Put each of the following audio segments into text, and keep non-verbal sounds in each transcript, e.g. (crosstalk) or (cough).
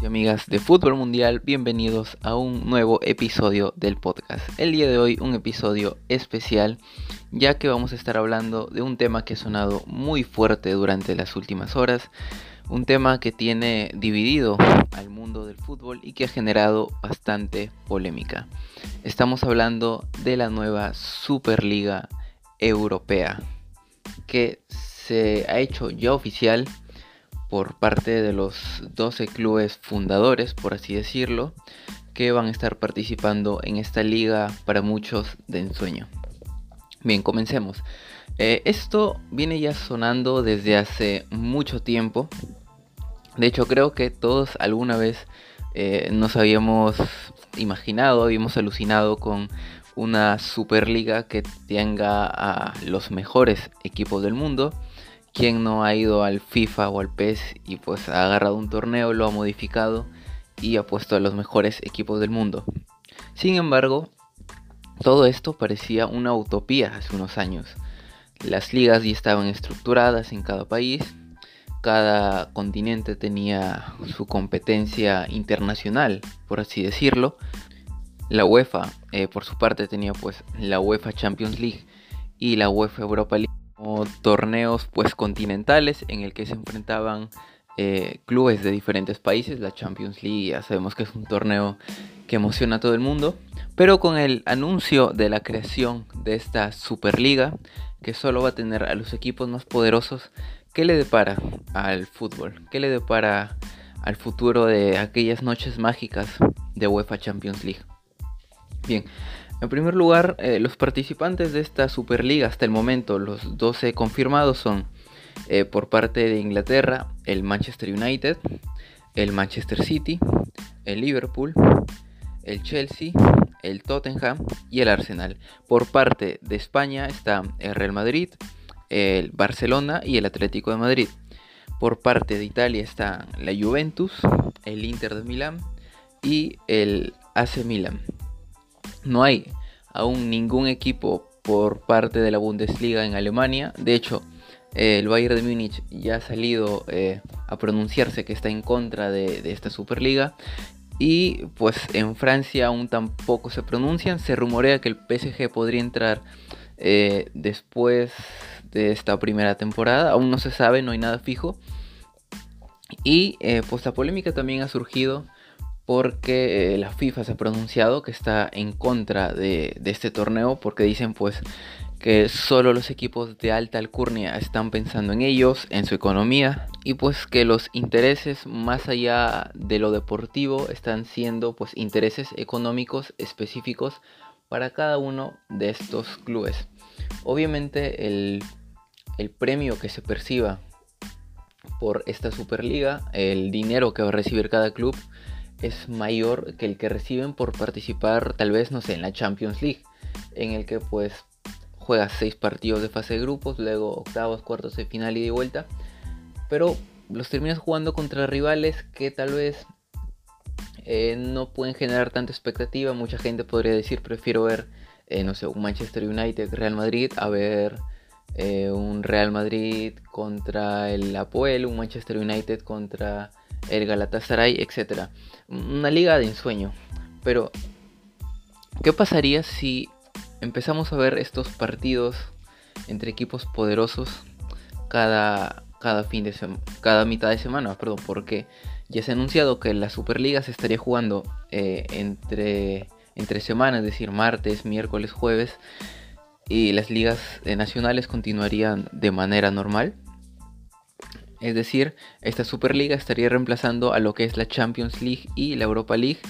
y amigas de Fútbol Mundial, bienvenidos a un nuevo episodio del podcast. El día de hoy un episodio especial ya que vamos a estar hablando de un tema que ha sonado muy fuerte durante las últimas horas, un tema que tiene dividido al mundo del fútbol y que ha generado bastante polémica. Estamos hablando de la nueva Superliga Europea que se ha hecho ya oficial por parte de los 12 clubes fundadores, por así decirlo, que van a estar participando en esta liga para muchos de ensueño. Bien, comencemos. Eh, esto viene ya sonando desde hace mucho tiempo. De hecho, creo que todos alguna vez eh, nos habíamos imaginado, habíamos alucinado con una superliga que tenga a los mejores equipos del mundo ¿Quién no ha ido al FIFA o al PES y pues ha agarrado un torneo, lo ha modificado y ha puesto a los mejores equipos del mundo? Sin embargo, todo esto parecía una utopía hace unos años. Las ligas ya estaban estructuradas en cada país, cada continente tenía su competencia internacional, por así decirlo. La UEFA, eh, por su parte, tenía pues la UEFA Champions League y la UEFA Europa League torneos pues continentales en el que se enfrentaban eh, clubes de diferentes países. La Champions League ya sabemos que es un torneo que emociona a todo el mundo. Pero con el anuncio de la creación de esta Superliga, que solo va a tener a los equipos más poderosos, ¿qué le depara al fútbol? ¿Qué le depara al futuro de aquellas noches mágicas de UEFA Champions League? Bien, en primer lugar, eh, los participantes de esta Superliga hasta el momento, los 12 confirmados son eh, por parte de Inglaterra el Manchester United, el Manchester City, el Liverpool, el Chelsea, el Tottenham y el Arsenal. Por parte de España está el Real Madrid, el Barcelona y el Atlético de Madrid. Por parte de Italia está la Juventus, el Inter de Milán y el AC Milan no hay aún ningún equipo por parte de la Bundesliga en Alemania. De hecho, el Bayern de Múnich ya ha salido eh, a pronunciarse que está en contra de, esta Superliga. Y pues en Francia aún tampoco se pronuncian. Se rumorea que el PSG podría entrar eh, después de esta primera temporada. Aún no se sabe, no hay nada fijo. Y eh, pues la polémica también ha surgido porque eh, la FIFA se ha pronunciado que está en contra de, este torneo porque dicen pues que solo los equipos de alta alcurnia están pensando en ellos, en su economía y pues que los intereses más allá de lo deportivo están siendo pues intereses económicos específicos para cada uno de estos clubes. Obviamente el, el premio que se perciba por esta Superliga, el dinero que va a recibir cada club, es mayor que el que reciben por participar tal vez, no sé, en la Champions League, en el que pues juegas seis partidos de fase de grupos, luego octavos, cuartos de final y de vuelta, pero los terminas jugando contra rivales que tal vez eh, no pueden generar tanta expectativa. Mucha gente podría decir, prefiero ver, eh, no sé, un Manchester United, Real Madrid, a ver eh, un Real Madrid contra el Apoel, un Manchester United contra el Galatasaray, etc. Una liga de ensueño. Pero, ¿qué pasaría si empezamos a ver estos partidos entre equipos poderosos cada, cada fin de cada mitad de semana? Perdón, porque ya se ha anunciado que la Superliga se estaría jugando eh, entre, entre semanas, es decir, martes, miércoles, jueves. Y las ligas eh, nacionales continuarían de manera normal. Es decir, esta Superliga estaría reemplazando a lo que es la Champions League y la Europa League.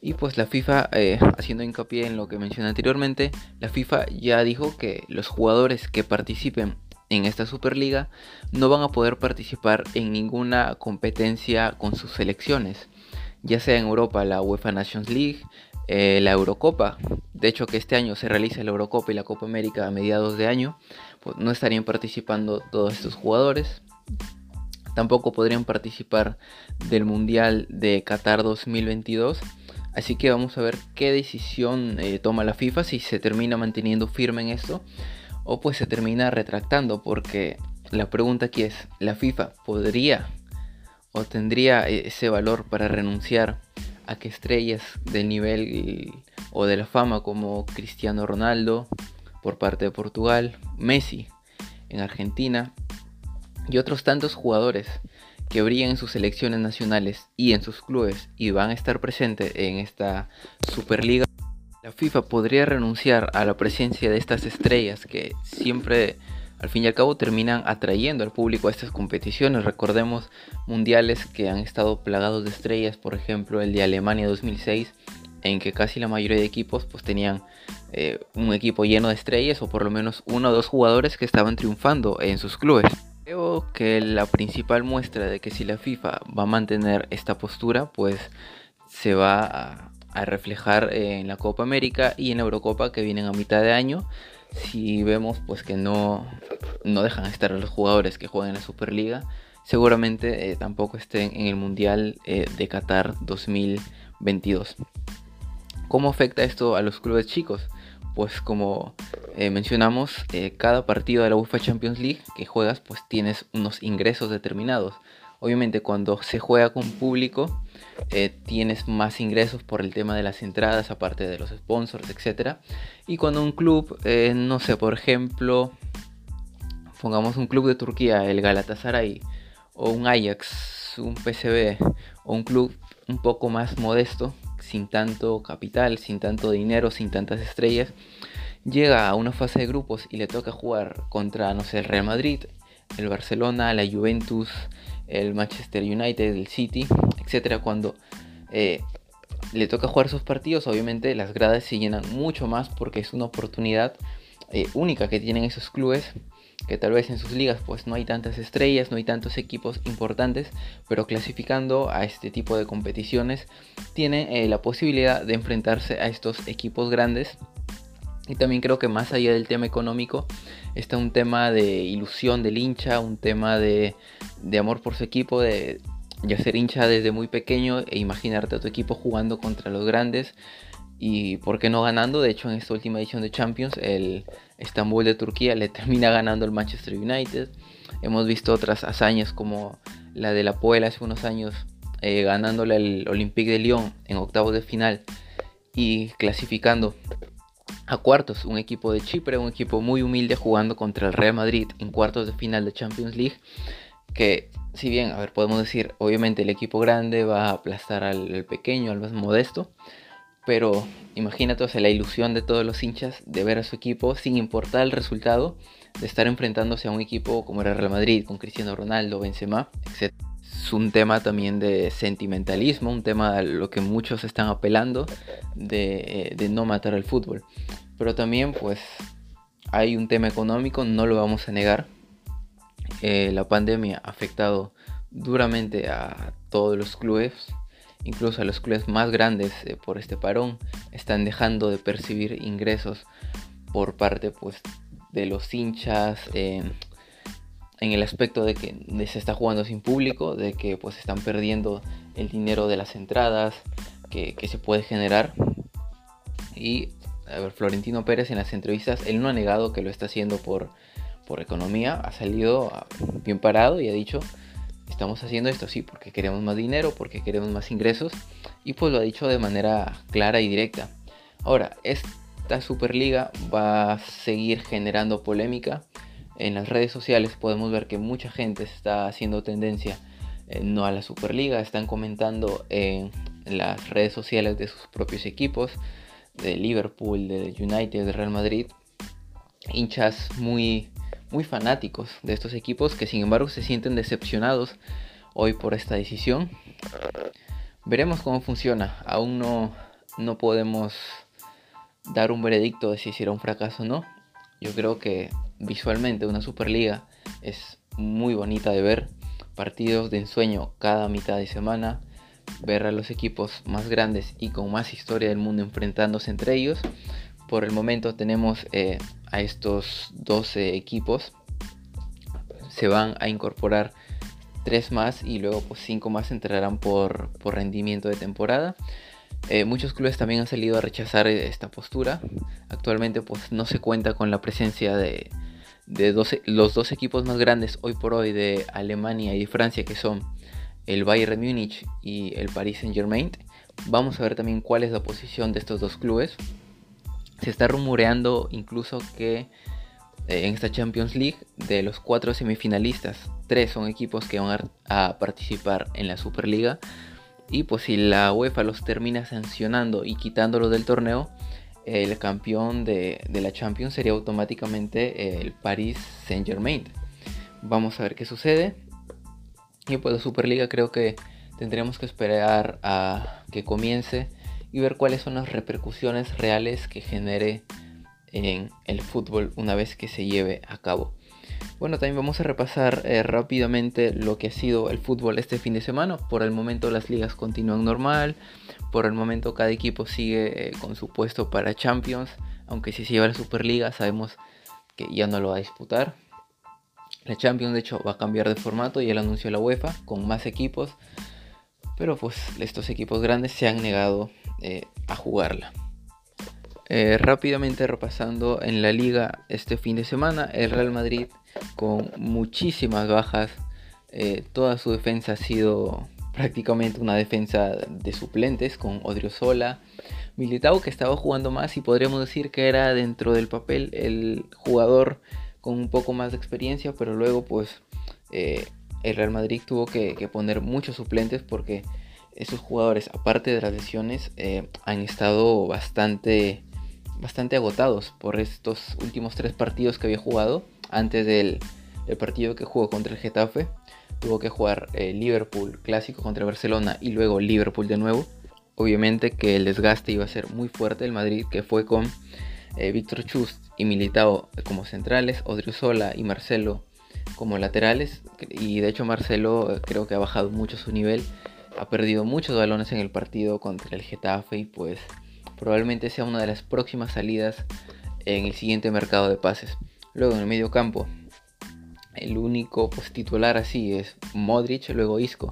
Y pues la FIFA, eh, haciendo hincapié en lo que mencioné anteriormente, la FIFA ya dijo que los jugadores que participen en esta Superliga no van a poder participar en ninguna competencia con sus selecciones, ya sea en Europa la UEFA Nations League, eh, la Eurocopa, de hecho que este año se realiza la Eurocopa y la Copa América a mediados de año, pues no estarían participando todos estos jugadores. Tampoco podrían participar del Mundial de Qatar 2022. Así que vamos a ver qué decisión eh, toma la FIFA, si se termina manteniendo firme en esto o pues se termina retractando, porque la pregunta aquí es, ¿la FIFA podría o tendría e-, ese valor para renunciar a que estrellas del nivel o de la fama como Cristiano Ronaldo por parte de Portugal, Messi en Argentina y otros tantos jugadores que brillan en sus selecciones nacionales y en sus clubes y van a estar presentes en esta Superliga, la FIFA podría renunciar a la presencia de estas estrellas que siempre al fin y al cabo terminan atrayendo al público a estas competiciones. Recordemos mundiales que han estado plagados de estrellas, por ejemplo el de Alemania 2006, en que casi la mayoría de equipos pues tenían eh, un equipo lleno de estrellas o por lo menos uno o dos jugadores que estaban triunfando en sus clubes. Creo que la principal muestra de que si la FIFA va a mantener esta postura, pues se va a, reflejar en la Copa América y en Eurocopa que vienen a mitad de año si vemos pues que no, no dejan estar los jugadores que juegan en la Superliga, seguramente eh, tampoco estén en el Mundial eh, de Qatar 2022. ¿Cómo afecta esto a los clubes chicos? Pues como eh, mencionamos, cada partido de la UEFA Champions League que juegas pues tienes unos ingresos determinados. Obviamente cuando se juega con público eh, tienes más ingresos por el tema de las entradas, aparte de los sponsors, etc. Y cuando un club, eh, no sé, por ejemplo, pongamos un club de Turquía, el Galatasaray, o un Ajax, un PSV, o un club un poco más modesto, sin tanto capital, sin tanto dinero, sin tantas estrellas, llega a una fase de grupos y le toca jugar contra, no sé, el Real Madrid, el Barcelona, la Juventus, el Manchester United, el City, etcétera, cuando eh, le toca jugar sus partidos, obviamente las gradas se llenan mucho más porque es una oportunidad eh, única que tienen esos clubes que tal vez en sus ligas pues no hay tantas estrellas, no hay tantos equipos importantes, pero clasificando a este tipo de competiciones tiene eh, la posibilidad de enfrentarse a estos equipos grandes y también creo que más allá del tema económico está un tema de ilusión del hincha, un tema de, amor por su equipo, de ya ser hincha desde muy pequeño e imaginarte a tu equipo jugando contra los grandes y por qué no ganando. De hecho en esta última edición de Champions el Estambul de Turquía le (laughs) termina ganando el Manchester United. Hemos visto otras hazañas como la de la Puebla hace unos años eh, ganándole al Olympique de Lyon en octavos de final y clasificando a cuartos, un equipo de Chipre, un equipo muy humilde jugando contra el Real Madrid en cuartos de final de Champions League, que si bien, a ver, podemos decir, obviamente el equipo grande va a aplastar al, pequeño, al más modesto, pero imagínate, o sea, la ilusión de todos los hinchas de ver a su equipo sin importar el resultado, de estar enfrentándose a un equipo como era Real Madrid, con Cristiano Ronaldo, Benzema, etc. Es un tema también de sentimentalismo, un tema a lo que muchos están apelando de, eh, de no matar al fútbol. Pero también pues hay un tema económico, no lo vamos a negar. Eh, la pandemia ha afectado duramente a todos los clubes, incluso los clubes más grandes eh, por este parón. Están dejando de percibir ingresos por parte pues, de los hinchas. Eh, en el aspecto de que se está jugando sin público, de que pues están perdiendo el dinero de las entradas que, que se puede generar. Y a ver, Florentino Pérez en las entrevistas, él no ha negado que lo está haciendo por, por economía, ha salido ah, bien parado y ha dicho, estamos haciendo esto sí, porque queremos más dinero, porque queremos más ingresos, y pues lo ha dicho de manera clara y directa. Ahora, esta Superliga va a seguir generando polémica. En las redes sociales podemos ver que mucha gente está haciendo tendencia eh, no a la Superliga, están comentando en las redes sociales de sus propios equipos, de Liverpool, de United, de Real Madrid, hinchas muy, muy fanáticos de estos equipos que sin embargo se sienten decepcionados hoy por esta decisión. Veremos cómo funciona. Aún no, no podemos dar un veredicto de si será un fracaso o no. Yo creo que visualmente una Superliga es muy bonita de ver. Partidos de ensueño cada mitad de semana ver a los equipos más grandes y con más historia del mundo enfrentándose entre ellos. Por el momento tenemos eh, a estos 12 equipos. Se van a incorporar 3 más y luego pues 5 más entrarán por, rendimiento de temporada. Eh, muchos clubes también han salido a rechazar esta postura. Actualmente pues no se cuenta con la presencia de, de los dos equipos más grandes hoy por hoy de Alemania y Francia que son el Bayern Múnich y el Paris Saint Germain. Vamos a ver también cuál es la posición de estos dos clubes. Se está rumoreando incluso que eh, en esta Champions League de los cuatro semifinalistas, tres son equipos que van a, participar en la Superliga. Y pues si la UEFA los termina sancionando y quitándolos del torneo, el campeón de, de la Champions sería automáticamente el Paris Saint Germain. Vamos a ver qué sucede. Y pues la Superliga creo que tendremos que esperar a que comience y ver cuáles son las repercusiones reales que genere en el fútbol una vez que se lleve a cabo. Bueno, también vamos a repasar eh, rápidamente lo que ha sido el fútbol este fin de semana. Por el momento las ligas continúan normal. Por el momento cada equipo sigue eh, con su puesto para Champions. Aunque si se lleva la Superliga sabemos que ya no lo va a disputar. La Champions de hecho va a cambiar de formato y el anunció la UEFA con más equipos. Pero pues estos equipos grandes se han negado eh, a jugarla. Eh, rápidamente repasando en la liga este fin de semana, el Real Madrid con muchísimas bajas, eh, toda su defensa ha sido prácticamente una defensa de suplentes con Odriozola, Militao que estaba jugando más y podríamos decir que era dentro del papel el jugador con un poco más de experiencia, pero luego pues el Real Madrid tuvo que, poner muchos suplentes porque esos jugadores, aparte de las lesiones, eh, han estado bastante, bastante agotados por estos últimos tres partidos que había jugado. Antes del, partido que jugó contra el Getafe, tuvo que jugar eh, Liverpool clásico contra Barcelona y luego Liverpool de nuevo. Obviamente que el desgaste iba a ser muy fuerte. El Madrid que fue con Víctor Chust y Militao como centrales, Odriozola y Marcelo como laterales. Y de hecho Marcelo eh, creo que ha bajado mucho su nivel. Ha perdido muchos balones en el partido contra el Getafe y pues probablemente sea una de las próximas salidas en el siguiente mercado de pases. Luego en el medio campo, el único pues, titular así es Modric, luego Isco,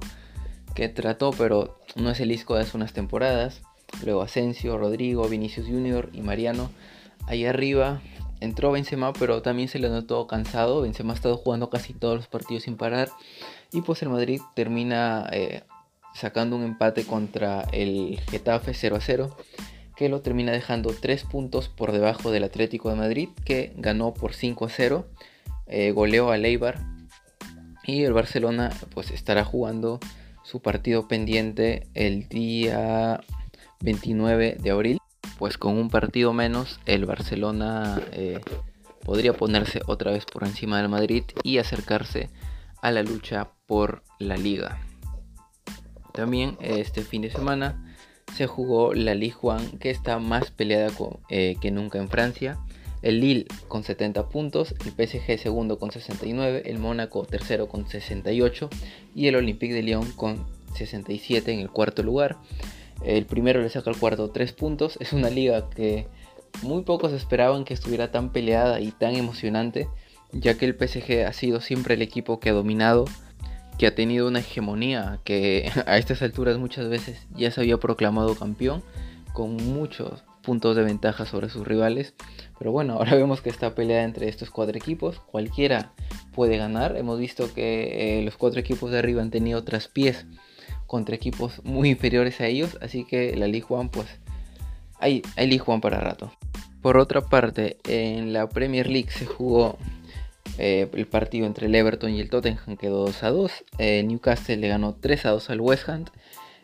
que trató pero no es el Isco de hace unas temporadas. Luego Asensio, Rodrigo, Vinicius Junior y Mariano. Ahí arriba entró Benzema, pero también se le notó cansado. Benzema ha estado jugando casi todos los partidos sin parar. Y pues el Madrid termina eh, sacando un empate contra el Getafe 0 a 0. Que lo termina dejando 3 puntos por debajo del Atlético de Madrid. Que ganó por 5 a 0. Eh, goleó a Leibar. Y el Barcelona pues estará jugando su partido pendiente el día 29 de abril pues con un partido menos el Barcelona eh, podría ponerse otra vez por encima del Madrid y acercarse a la lucha por la liga. También este fin de semana se jugó la Ligue 1 que está más peleada eh, que nunca en Francia. El Lille con 70 puntos, el PSG segundo con 69, el Mónaco tercero con 68 y el Olympique de Lyon con 67 en el cuarto lugar. El primero le saca al cuarto 3 puntos. Es una liga que muy pocos esperaban que estuviera tan peleada y tan emocionante, ya que el PSG ha sido siempre el equipo que ha dominado, que ha tenido una hegemonía, que (laughs) a estas alturas muchas veces ya se había proclamado campeón, con muchos puntos de ventaja sobre sus rivales. Pero bueno, ahora (laughs) vemos que está peleada entre estos cuatro equipos. Cualquiera puede ganar. Hemos visto que eh, los cuatro equipos de arriba han tenido traspiés contra equipos muy inferiores a ellos, así que la League One pues hay, hay League One para rato. Por otra parte, en la Premier League se jugó eh, el partido entre el Everton y el Tottenham, quedó 2 a 2. Eh, Newcastle le ganó 3 a 2 al West Ham.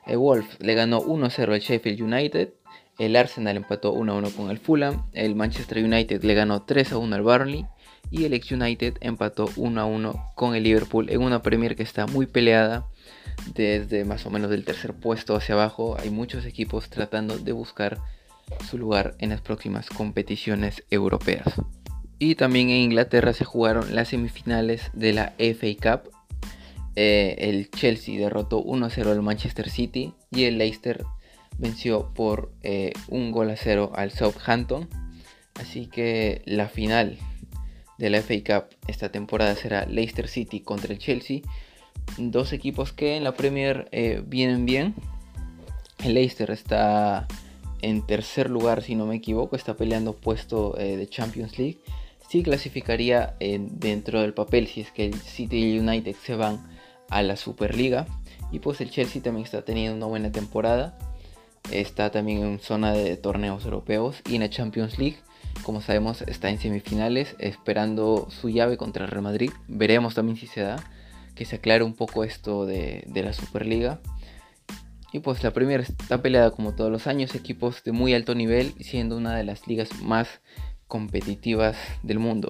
Eh, Wolf le ganó 1 a 0 al Sheffield United. El Arsenal empató 1 a 1 con el Fulham. El Manchester United le ganó 3 a 1 al Burnley. Y el Ex United empató 1 a 1 con el Liverpool en una Premier que está muy peleada desde más o menos del tercer puesto hacia abajo hay muchos equipos tratando de buscar su lugar en las próximas competiciones europeas. Y también en Inglaterra se jugaron las semifinales de la FA Cup. Eh, el Chelsea derrotó 1-0 al Manchester City y el Leicester venció por eh, un gol a 0 al Southampton. Así que la final de la FA Cup esta temporada será Leicester City contra el Chelsea dos equipos que en la Premier eh, vienen bien. El Leicester está en tercer lugar, si no me equivoco, está peleando puesto eh, de Champions League. Sí clasificaría dentro del papel si es que el City y United se van a la Superliga. Y pues el Chelsea también está teniendo una buena temporada. Está también en zona de torneos europeos y en la Champions League. Como sabemos está en semifinales esperando su llave contra el Real Madrid. Veremos también si se da. Que se aclare un poco esto de, de la Superliga. Y pues la primera está peleada como todos los años, equipos de muy alto nivel, siendo una de las ligas más competitivas del mundo.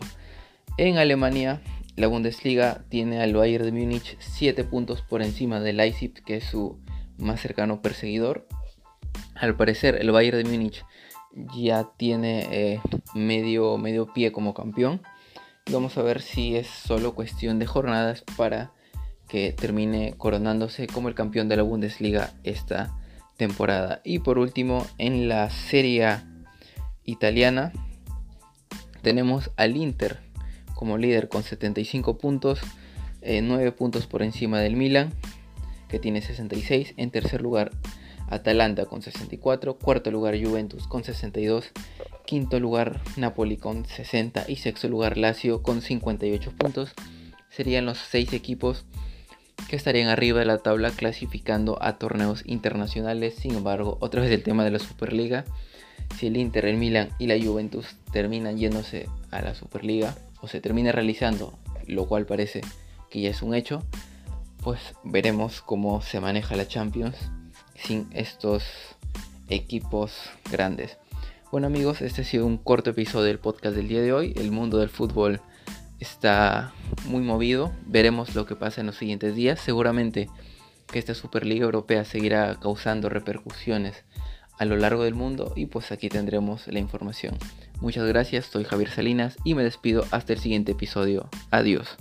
En Alemania, la Bundesliga tiene al Bayern de Múnich 7 puntos por encima del Leipzig, que es su más cercano perseguidor. Al parecer, el Bayern de Múnich ya tiene eh, medio, medio pie como campeón. vamos a ver si es solo cuestión de jornadas para que termine coronándose como el campeón de la Bundesliga esta temporada. Y por último, en la Serie italiana tenemos al Inter como líder con 75 puntos, 9 eh, puntos por encima del Milan, que tiene 66. En tercer lugar, Atalanta con 64. Cuarto lugar, Juventus con 62. Quinto lugar, Napoli con 60. Y sexto lugar, Lazio con 58 puntos. Serían los 6 equipos que estarían arriba de la tabla clasificando a torneos internacionales. Sin embargo, otra vez el tema de la Superliga. Si el Inter, el Milan y la Juventus terminan yéndose a la Superliga o se termina realizando, lo cual parece que ya es un hecho, pues veremos cómo se maneja la Champions sin estos equipos grandes. Bueno amigos, este ha sido un corto episodio del podcast del día de hoy. El mundo del fútbol está muy movido. Veremos lo que pasa en los siguientes días. Seguramente que esta Superliga Europea seguirá causando repercusiones a lo largo del mundo y pues aquí tendremos la información. Muchas gracias, soy Javier Salinas y me despido hasta el siguiente episodio. Adiós.